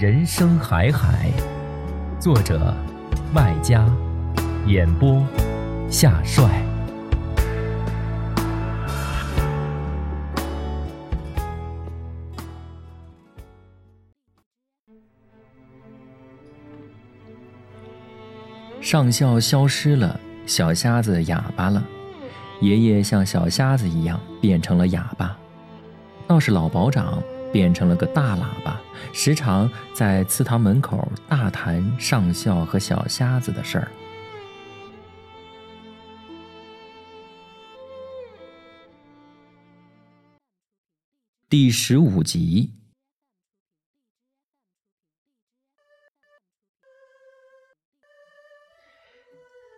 人生海海，作者麦家，演播夏帅。上校消失了，小瞎子哑巴了。爷爷像小瞎子一样变成了哑巴，倒是老保长。变成了个大喇叭，时常在祠堂门口大谈上校和小瞎子的事儿。第十五集，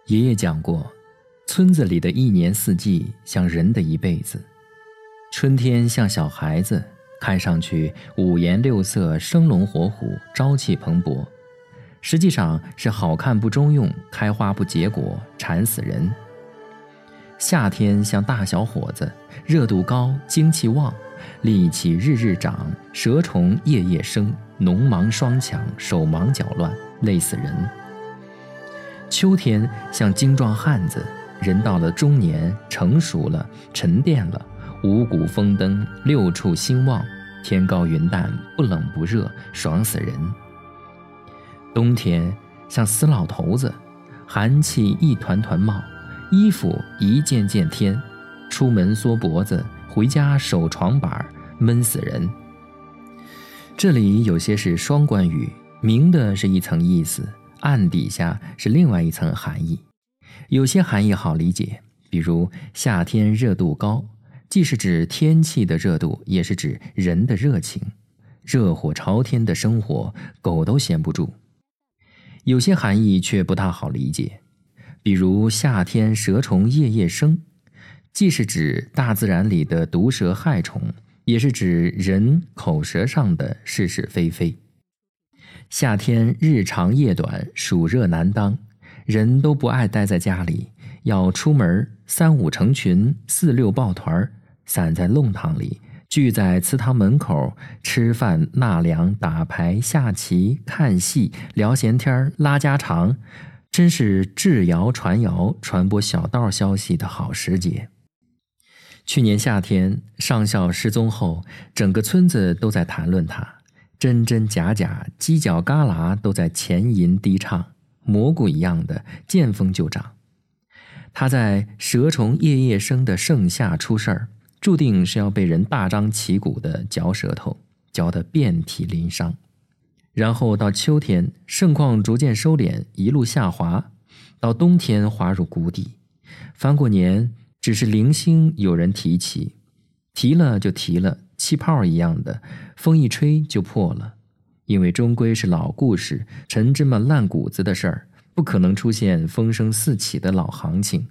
爷爷讲过，村子里的一年四季像人的一辈子，春天像小孩子。看上去五颜六色、生龙活虎、朝气蓬勃，实际上是好看不中用、开花不结果、馋死人。夏天像大小伙子，热度高、精气旺，力气日日长，蛇虫夜夜生，农忙双抢，手忙脚乱，累死人。秋天像精壮汉子，人到了中年，成熟了，沉淀了。五谷丰登，六畜兴旺，天高云淡，不冷不热，爽死人。冬天像死老头子，寒气一团团冒，衣服一件件添，出门缩脖子，回家守床板，闷死人。这里有些是双关语，明的是一层意思，暗底下是另外一层含义。有些含义好理解，比如夏天热度高。既是指天气的热度，也是指人的热情。热火朝天的生活，狗都闲不住。有些含义却不大好理解，比如夏天蛇虫夜夜生，既是指大自然里的毒蛇害虫，也是指人口舌上的是是非非。夏天日长夜短，暑热难当，人都不爱待在家里，要出门，三五成群，四六抱团儿。散在弄堂里，聚在祠堂门口吃饭、纳凉、打牌、下棋、看戏、聊闲天、拉家常，真是制谣传谣、传播小道消息的好时节。去年夏天，上校失踪后，整个村子都在谈论他，真真假假，犄角旮旯都在前吟低唱，蘑菇一样的见风就长。他在蛇虫夜夜生的盛夏出事儿。注定是要被人大张旗鼓的嚼舌头，嚼得遍体鳞伤。然后到秋天，盛况逐渐收敛，一路下滑，到冬天滑入谷底。翻过年，只是零星有人提起，提了就提了，气泡一样的，风一吹就破了。因为终归是老故事，陈芝麻烂谷子的事儿，不可能出现风声四起的老行情。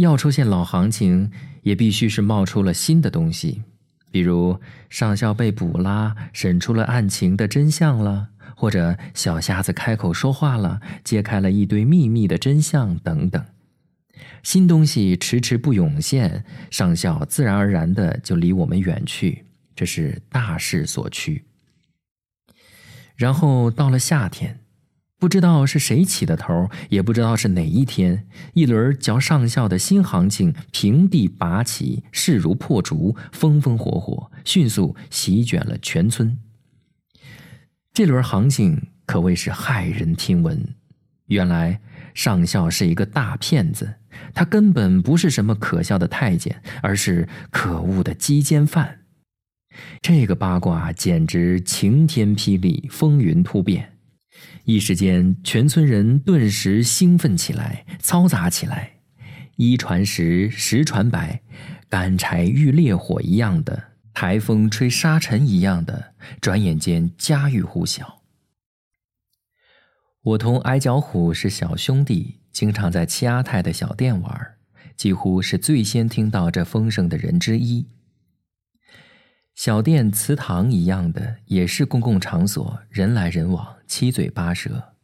要出现老行情，也必须是冒出了新的东西，比如上校被捕啦，审出了案情的真相了，或者小瞎子开口说话了，揭开了一堆秘密的真相等等。新东西迟迟不涌现，上校自然而然的就离我们远去，这是大势所趋。然后到了夏天。不知道是谁起的头，也不知道是哪一天，一轮叫上校的新行情平地拔起，势如破竹，风风火火，迅速席卷了全村。这轮行情可谓是骇人听闻。原来上校是一个大骗子，他根本不是什么可笑的太监，而是可恶的鸡奸犯。这个八卦简直晴天霹雳，风云突变，一时间全村人顿时兴奋起来，嘈杂起来。一传十，十传百，干柴遇烈火一样的，台风吹沙尘一样的，转眼间家喻户晓。我同矮脚虎是小兄弟，经常在七阿泰的小店玩，几乎是最先听到这风声的人之一。小店祠堂一样的，也是公共场所，人来人往，七嘴八舌，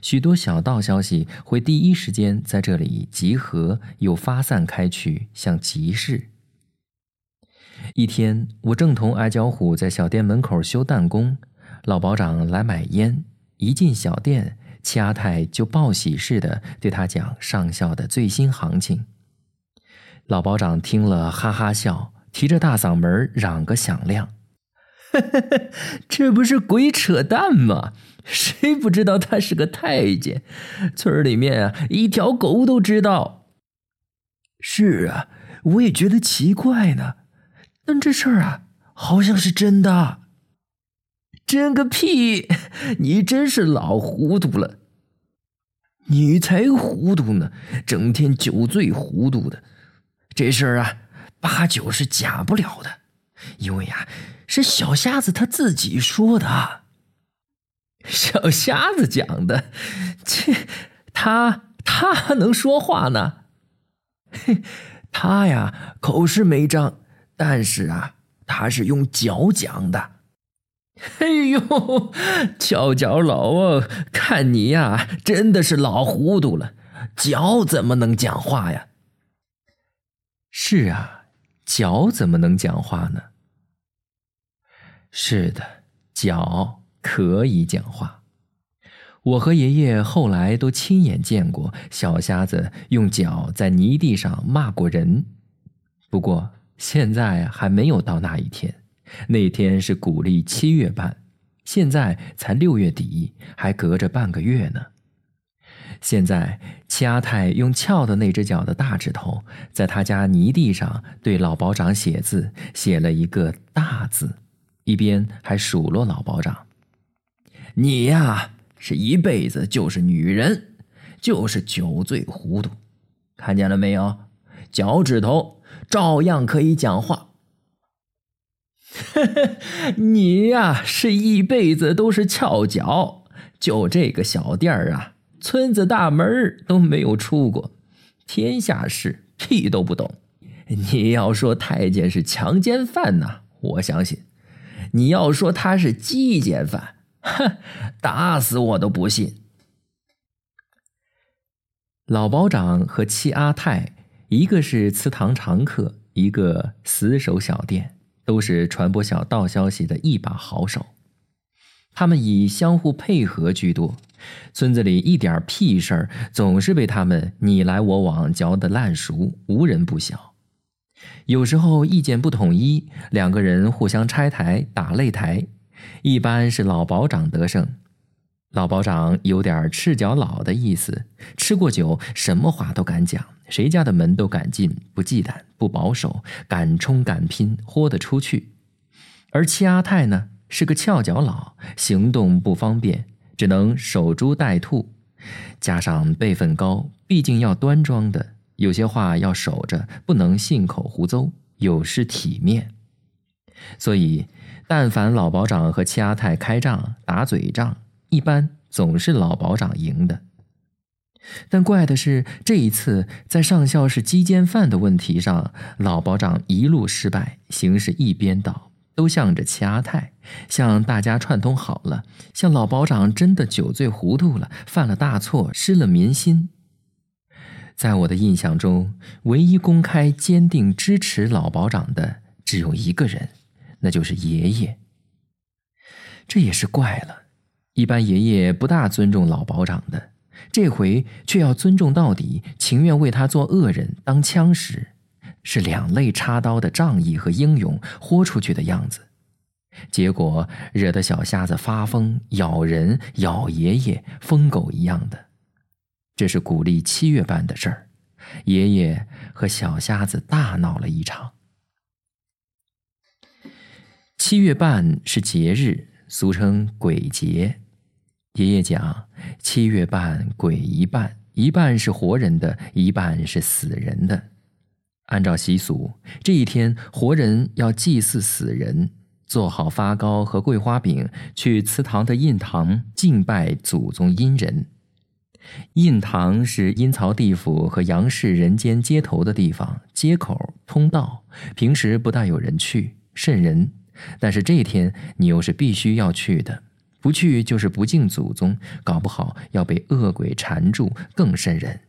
许多小道消息会第一时间在这里集合，又发散开去，像集市。一天，我正同矮脚虎在小店门口修弹弓，老保长来买烟。一进小店，七阿泰就报喜似的对他讲上校的最新行情。老保长听了哈哈笑，提着大嗓门嚷个响亮：“ 这不是鬼扯淡吗？谁不知道他是个太监？村里面啊，一条狗都知道。”“是啊，我也觉得奇怪呢，但这事儿啊，好像是真的。”真个屁！你真是老糊涂了。你才糊涂呢，整天酒醉糊涂的。这事儿啊，八九是假不了的，因为啊，是小瞎子他自己说的。小瞎子讲的，切，他他能说话呢？嘿，他呀，口是没张，但是啊，他是用脚讲的。哎呦，翘脚老翁，看你呀，真的是老糊涂了。脚怎么能讲话呀？是啊，脚怎么能讲话呢？是的，脚可以讲话。我和爷爷后来都亲眼见过小瞎子用脚在泥地上骂过人，不过现在还没有到那一天。那天是古历七月半，现在才六月底，还隔着半个月呢。现在，七阿泰用翘的那只脚的大指头，在他家泥地上对老保长写字，写了一个大字，一边还数落老保长：“你呀，是一辈子就是女人，就是酒醉糊涂，看见了没有？脚趾头照样可以讲话。”你呀，是一辈子都是翘脚，就这个小店儿啊，村子大门都没有出过，天下事屁都不懂。你要说太监是强奸犯呢，我相信；你要说他是鸡奸犯，哼，打死我都不信。老保长和七阿泰，一个是祠堂常客，一个死守小店。都是传播小道消息的一把好手，他们以相互配合居多。村子里一点屁事儿总是被他们你来我往嚼得烂熟，无人不晓。有时候意见不统一，两个人互相拆台打擂台，一般是老保长得胜。老保长有点赤脚老的意思，吃过酒，什么话都敢讲。谁家的门都敢进，不忌惮，不保守，敢冲敢拼，豁得出去。而七阿泰呢，是个翘脚佬，行动不方便，只能守株待兔。加上辈分高，毕竟要端庄的，有些话要守着，不能信口胡诌，有失体面。所以，但凡老保长和七阿泰开仗打嘴仗，一般总是老保长赢的。但怪的是，这一次在上校是鸡奸犯的问题上，老保长一路失败，形势一边倒，都向着齐阿泰，向大家串通好了，向老保长真的酒醉糊涂了，犯了大错，失了民心。在我的印象中，唯一公开坚定支持老保长的只有一个人，那就是爷爷。这也是怪了，一般爷爷不大尊重老保长的。这回却要尊重到底，情愿为他做恶人当枪使，是两肋插刀的仗义和英勇豁出去的样子。结果惹得小瞎子发疯，咬人、咬爷爷，疯狗一样的。这是古历七月半的事儿，爷爷和小瞎子大闹了一场。七月半是节日，俗称鬼节。爷爷讲，七月半鬼一半，一半是活人的，一半是死人的。按照习俗，这一天活人要祭祀死人，做好发糕和桂花饼，去祠堂的印堂敬拜祖宗阴人。印堂是阴曹地府和阳世人间接头的地方，接口通道，平时不大有人去，瘆人。但是这一天你又是必须要去的，不去就是不敬祖宗，搞不好要被恶鬼缠住，更瘆人。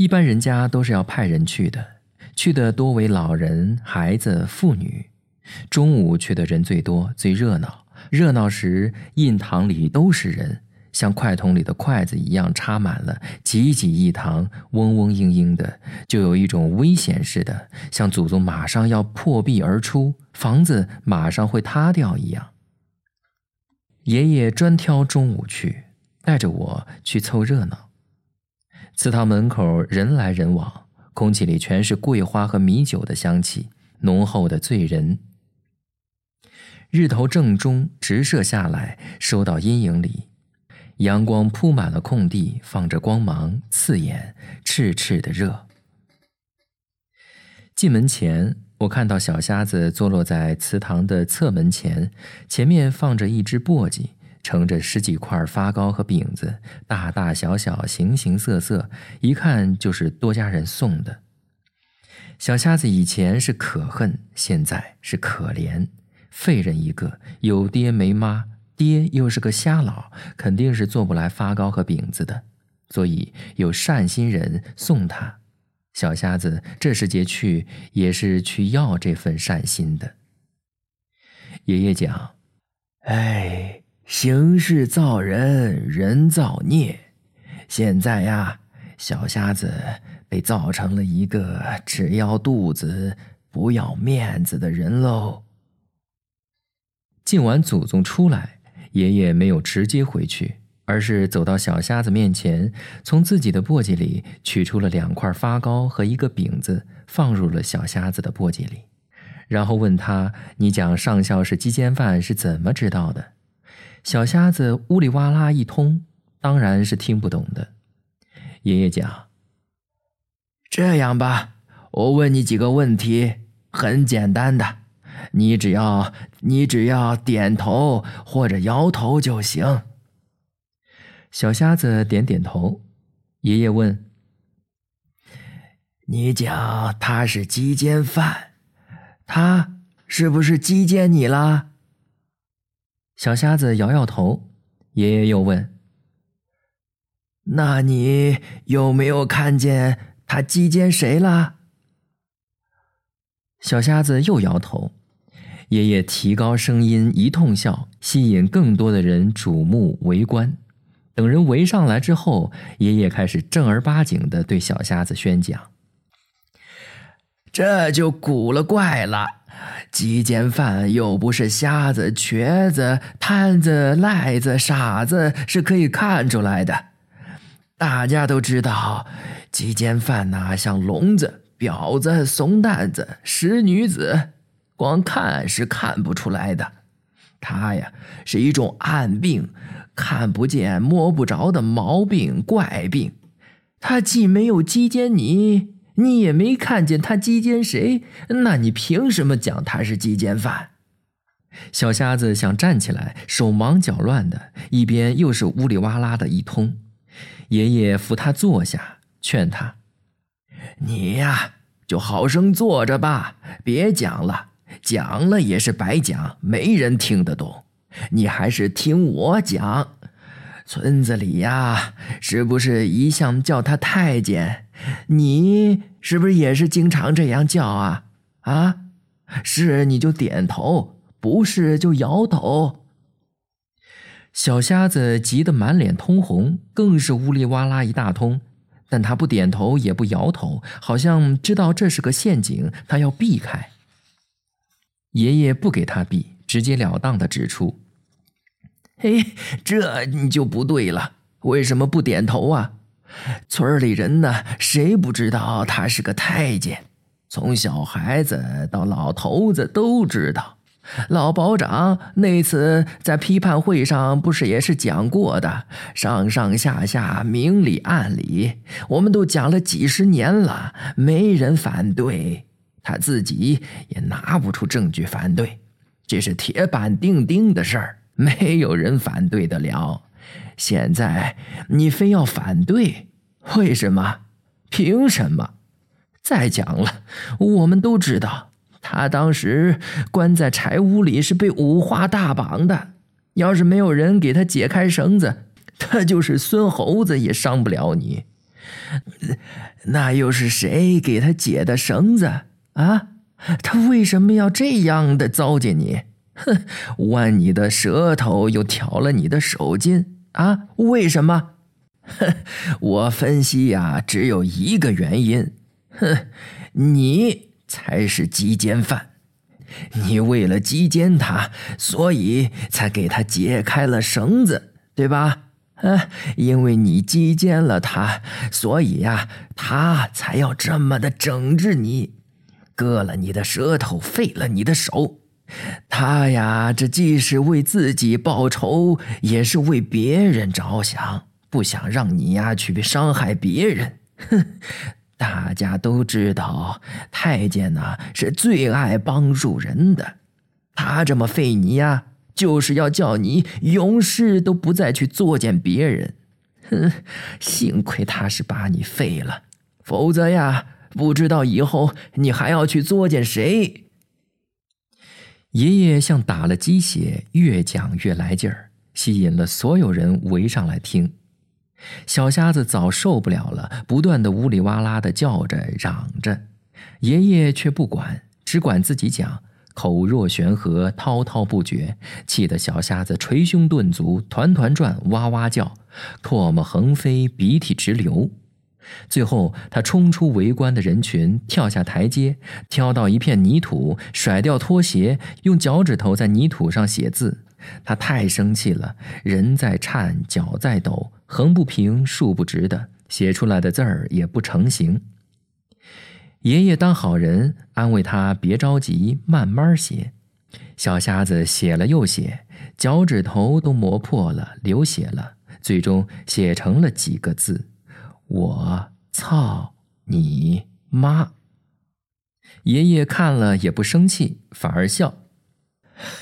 一般人家都是要派人去的，去的多为老人、孩子、妇女。中午去的人最多，最热闹。热闹时，印堂里都是人，像筷筒里的筷子一样插满了，挤挤一堂，嗡嗡嘤嘤的，就有一种危险似的，像祖宗马上要破壁而出，房子马上会塌掉一样。爷爷专挑中午去，带着我去凑热闹。祠堂门口人来人往，空气里全是桂花和米酒的香气，浓厚的醉人。日头正中直射下来，收到阴影里，阳光铺满了空地，放着光芒，刺眼，赤赤的热。进门前，我看到小瞎子坐落在祠堂的侧门前，前面放着一只簸箕。盛着十几块发糕和饼子，大大小小，形形色色，一看就是多家人送的。小瞎子以前是可恨，现在是可怜，废人一个，有爹没妈，爹又是个瞎老，肯定是做不来发糕和饼子的，所以有善心人送他。小瞎子这时节去，也是去要这份善心的。爷爷讲：“哎。”行事造人，人造孽。现在呀，小瞎子被造成了一个只要肚子不要面子的人喽。敬完祖宗出来，爷爷没有直接回去，而是走到小瞎子面前，从自己的簸箕里取出了两块发糕和一个饼子，放入了小瞎子的簸箕里，然后问他：“你讲上校是鸡奸犯是怎么知道的？”小瞎子呜里哇啦一通，当然是听不懂的。爷爷讲：“这样吧，我问你几个问题，很简单的，你只要你只要点头或者摇头就行。”小瞎子点点头。爷爷问：“你讲他是鸡奸犯，他是不是鸡奸你了？”小瞎子摇摇头，爷爷又问：“那你有没有看见他击奸谁了？”小瞎子又摇头，爷爷提高声音一通笑，吸引更多的人瞩目围观。等人围上来之后，爷爷开始正儿八经的对小瞎子宣讲：“这就古了怪了。”鸡奸犯又不是瞎子、瘸子、瘫子、赖子、傻子，是可以看出来的。大家都知道，鸡奸犯哪，像聋子、婊子、怂蛋子、石女子，光看是看不出来的。他呀，是一种暗病，看不见、摸不着的毛病、怪病。他既没有鸡奸你。你也没看见他击奸谁，那你凭什么讲他是鸡奸犯？小瞎子想站起来，手忙脚乱的，一边又是呜里哇啦的一通。爷爷扶他坐下，劝他：“你呀，就好生坐着吧，别讲了，讲了也是白讲，没人听得懂。你还是听我讲。村子里呀，是不是一向叫他太监？你？”是不是也是经常这样叫啊？啊，是你就点头，不是就摇头。小瞎子急得满脸通红，更是呜里哇啦一大通，但他不点头也不摇头，好像知道这是个陷阱，他要避开。爷爷不给他避，直截了当的指出：“ 嘿，这你就不对了，为什么不点头啊？村里人呢，谁不知道他是个太监？从小孩子到老头子都知道。”老保长那次在批判会上不是也是讲过的？上上下下明里暗里，我们都讲了几十年了，没人反对，他自己也拿不出证据反对，这是铁板钉钉的事儿，没有人反对得了。现在你非要反对，为什么？凭什么？再讲了，我们都知道。他当时关在柴屋里，是被五花大绑的。要是没有人给他解开绳子，他就是孙猴子也伤不了你。那又是谁给他解的绳子啊？他为什么要这样的糟践你？哼，剜你的舌头，又挑了你的手筋啊？为什么？哼，我分析呀，只有一个原因。哼，你。才是鸡奸犯，你为了鸡奸他，所以才给他解开了绳子，对吧？啊，因为你鸡奸了他，所以呀，他才要这么的整治你，割了你的舌头，废了你的手。他呀，这既是为自己报仇，也是为别人着想，不想让你呀去伤害别人。哼。大家都知道，太监呢是最爱帮助人的。他这么废你呀，就是要叫你永世都不再去作践别人。哼，幸亏他是把你废了，否则呀，不知道以后你还要去作践谁。爷爷像打了鸡血，越讲越来劲儿，吸引了所有人围上来听。小瞎子早受不了了，不断的呜里哇啦的叫着嚷着，爷爷却不管，只管自己讲，口若悬河，滔滔不绝，气得小瞎子捶胸顿足，团团转，哇哇叫，唾沫横飞，鼻涕直流。最后，他冲出围观的人群，跳下台阶，跳到一片泥土，甩掉拖鞋，用脚趾头在泥土上写字。他太生气了，人在颤，脚在抖，横不平，竖不直的，写出来的字儿也不成形。爷爷当好人，安慰他别着急，慢慢写。小瞎子写了又写，脚趾头都磨破了，流血了，最终写成了几个字：“我操你妈！”爷爷看了也不生气，反而笑。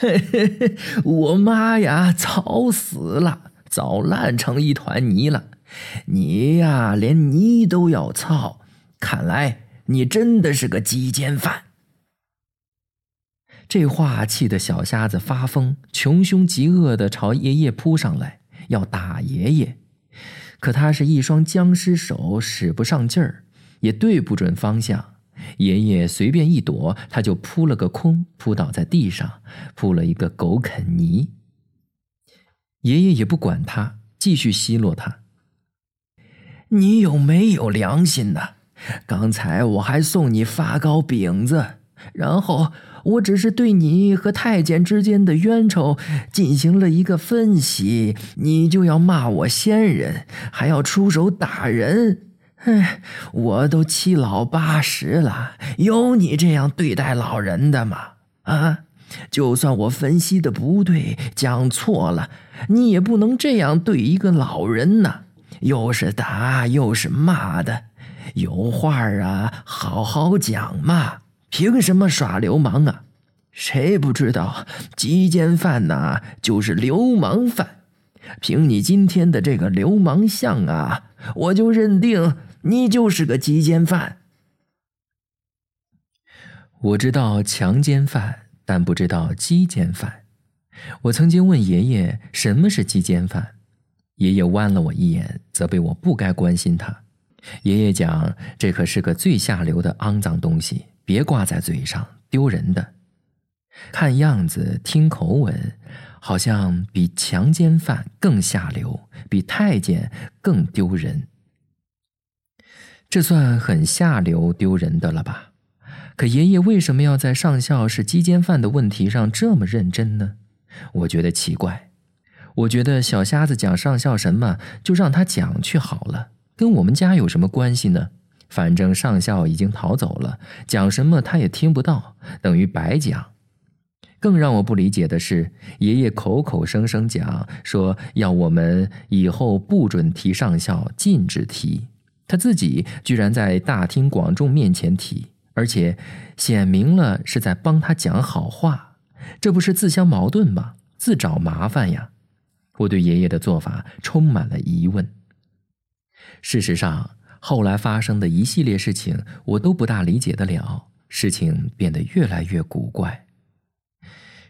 嘿嘿嘿，我妈呀，早死了，早烂成一团泥了。你呀，连泥都要操，看来你真的是个鸡奸犯。这话气得小瞎子发疯，穷凶极恶的朝爷爷扑上来，要打爷爷。可他是一双僵尸手，使不上劲儿，也对不准方向。爷爷随便一躲，他就扑了个空，扑倒在地上，扑了一个狗啃泥。爷爷也不管他，继续奚落他：“你有没有良心呢？刚才我还送你发糕饼子，然后我只是对你和太监之间的冤仇进行了一个分析，你就要骂我先人，还要出手打人。”哎，我都七老八十了，有你这样对待老人的吗？啊，就算我分析的不对，讲错了，你也不能这样对一个老人呐！又是打又是骂的，有话啊，好好讲嘛！凭什么耍流氓啊？谁不知道鸡奸犯呐就是流氓犯？凭你今天的这个流氓相啊，我就认定。你就是个鸡奸犯。我知道强奸犯，但不知道鸡奸犯。我曾经问爷爷什么是鸡奸犯，爷爷剜了我一眼，责备我不该关心他。爷爷讲，这可是个最下流的肮脏东西，别挂在嘴上，丢人的。看样子，听口吻，好像比强奸犯更下流，比太监更丢人。这算很下流丢人的了吧？可爷爷为什么要在上校是鸡奸犯的问题上这么认真呢？我觉得奇怪。我觉得小瞎子讲上校什么，就让他讲去好了，跟我们家有什么关系呢？反正上校已经逃走了，讲什么他也听不到，等于白讲。更让我不理解的是，爷爷口口声声讲说要我们以后不准提上校，禁止提，他自己居然在大庭广众面前提。而且，显明了是在帮他讲好话，这不是自相矛盾吗？自找麻烦呀！我对爷爷的做法充满了疑问。事实上，后来发生的一系列事情，我都不大理解得了，事情变得越来越古怪。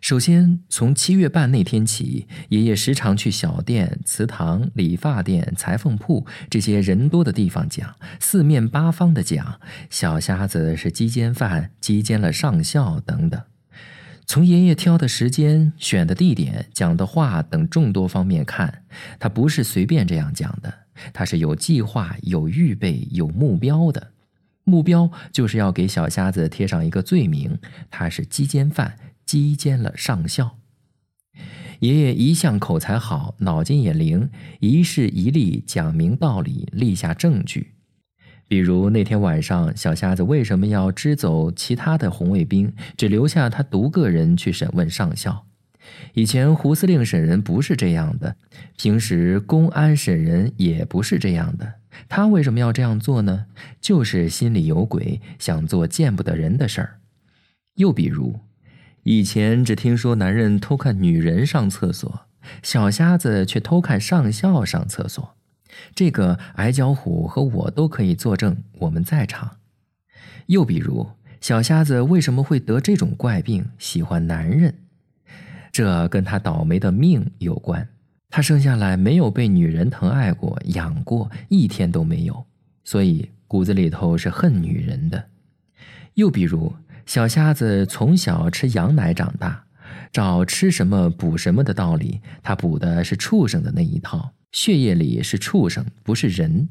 首先，从七月半那天起，爷爷时常去小店、祠堂、理发店、裁缝铺这些人多的地方讲，四面八方的讲，小瞎子是鸡奸犯，鸡奸了上校等等。从爷爷挑的时间、选的地点、讲的话等众多方面看，他不是随便这样讲的，他是有计划、有预备、有目标的。目标就是要给小瞎子贴上一个罪名，他是鸡奸犯。鸡奸了上校。爷爷一向口才好，脑筋也灵，一事一例讲明道理，立下证据。比如那天晚上，小瞎子为什么要支走其他的红卫兵，只留下他独个人去审问上校？以前胡司令审人不是这样的，平时公安审人也不是这样的。他为什么要这样做呢？就是心里有鬼，想做见不得人的事儿。又比如。以前只听说男人偷看女人上厕所，小瞎子却偷看上校上厕所。这个矮脚虎和我都可以作证，我们在场。又比如，小瞎子为什么会得这种怪病，喜欢男人？这跟他倒霉的命有关。他生下来没有被女人疼爱过、养过，一天都没有，所以骨子里头是恨女人的。又比如。小瞎子从小吃羊奶长大，找吃什么补什么的道理，他补的是畜生的那一套，血液里是畜生，不是人。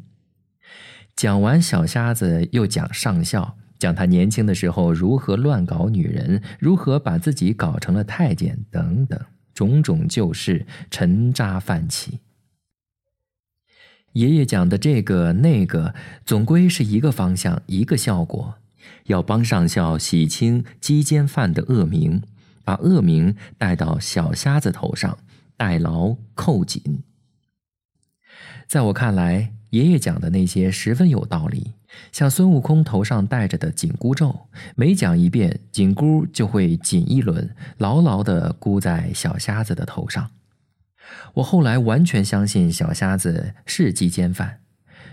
讲完小瞎子，又讲上校，讲他年轻的时候如何乱搞女人，如何把自己搞成了太监，等等种种旧事，沉渣泛起。爷爷讲的这个那个，总归是一个方向，一个效果。要帮上校洗清鸡奸犯的恶名，把恶名带到小瞎子头上，带牢扣紧。在我看来，爷爷讲的那些十分有道理，像孙悟空头上戴着的紧箍咒，每讲一遍，紧箍就会紧一轮，牢牢地箍在小瞎子的头上。我后来完全相信小瞎子是鸡奸犯，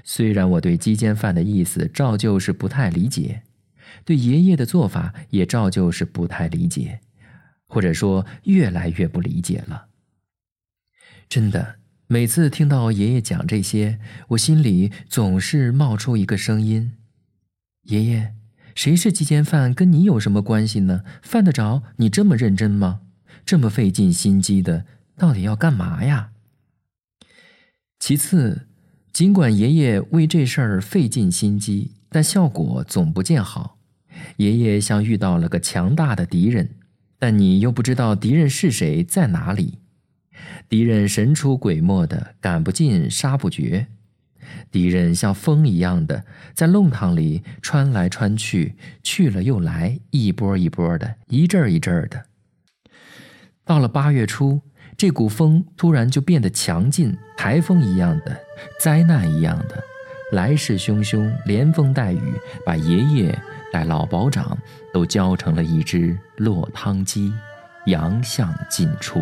虽然我对鸡奸犯的意思照旧是不太理解。对爷爷的做法也照旧是不太理解，或者说越来越不理解了。真的，每次听到爷爷讲这些，我心里总是冒出一个声音：“爷爷，谁是鸡奸犯，跟你有什么关系呢？犯得着你这么认真吗？这么费尽心机的，到底要干嘛呀？”其次，尽管爷爷为这事儿费尽心机，但效果总不见好。爷爷像遇到了个强大的敌人，但你又不知道敌人是谁，在哪里。敌人神出鬼没的，赶不尽，杀不绝。敌人像风一样的在弄堂里穿来穿去，去了又来，一波一波的，一阵一阵的。到了八月初，这股风突然就变得强劲，台风一样的，灾难一样的，来势汹汹，连风带雨，把爷爷。带老保长都浇成了一只落汤鸡，洋相尽出。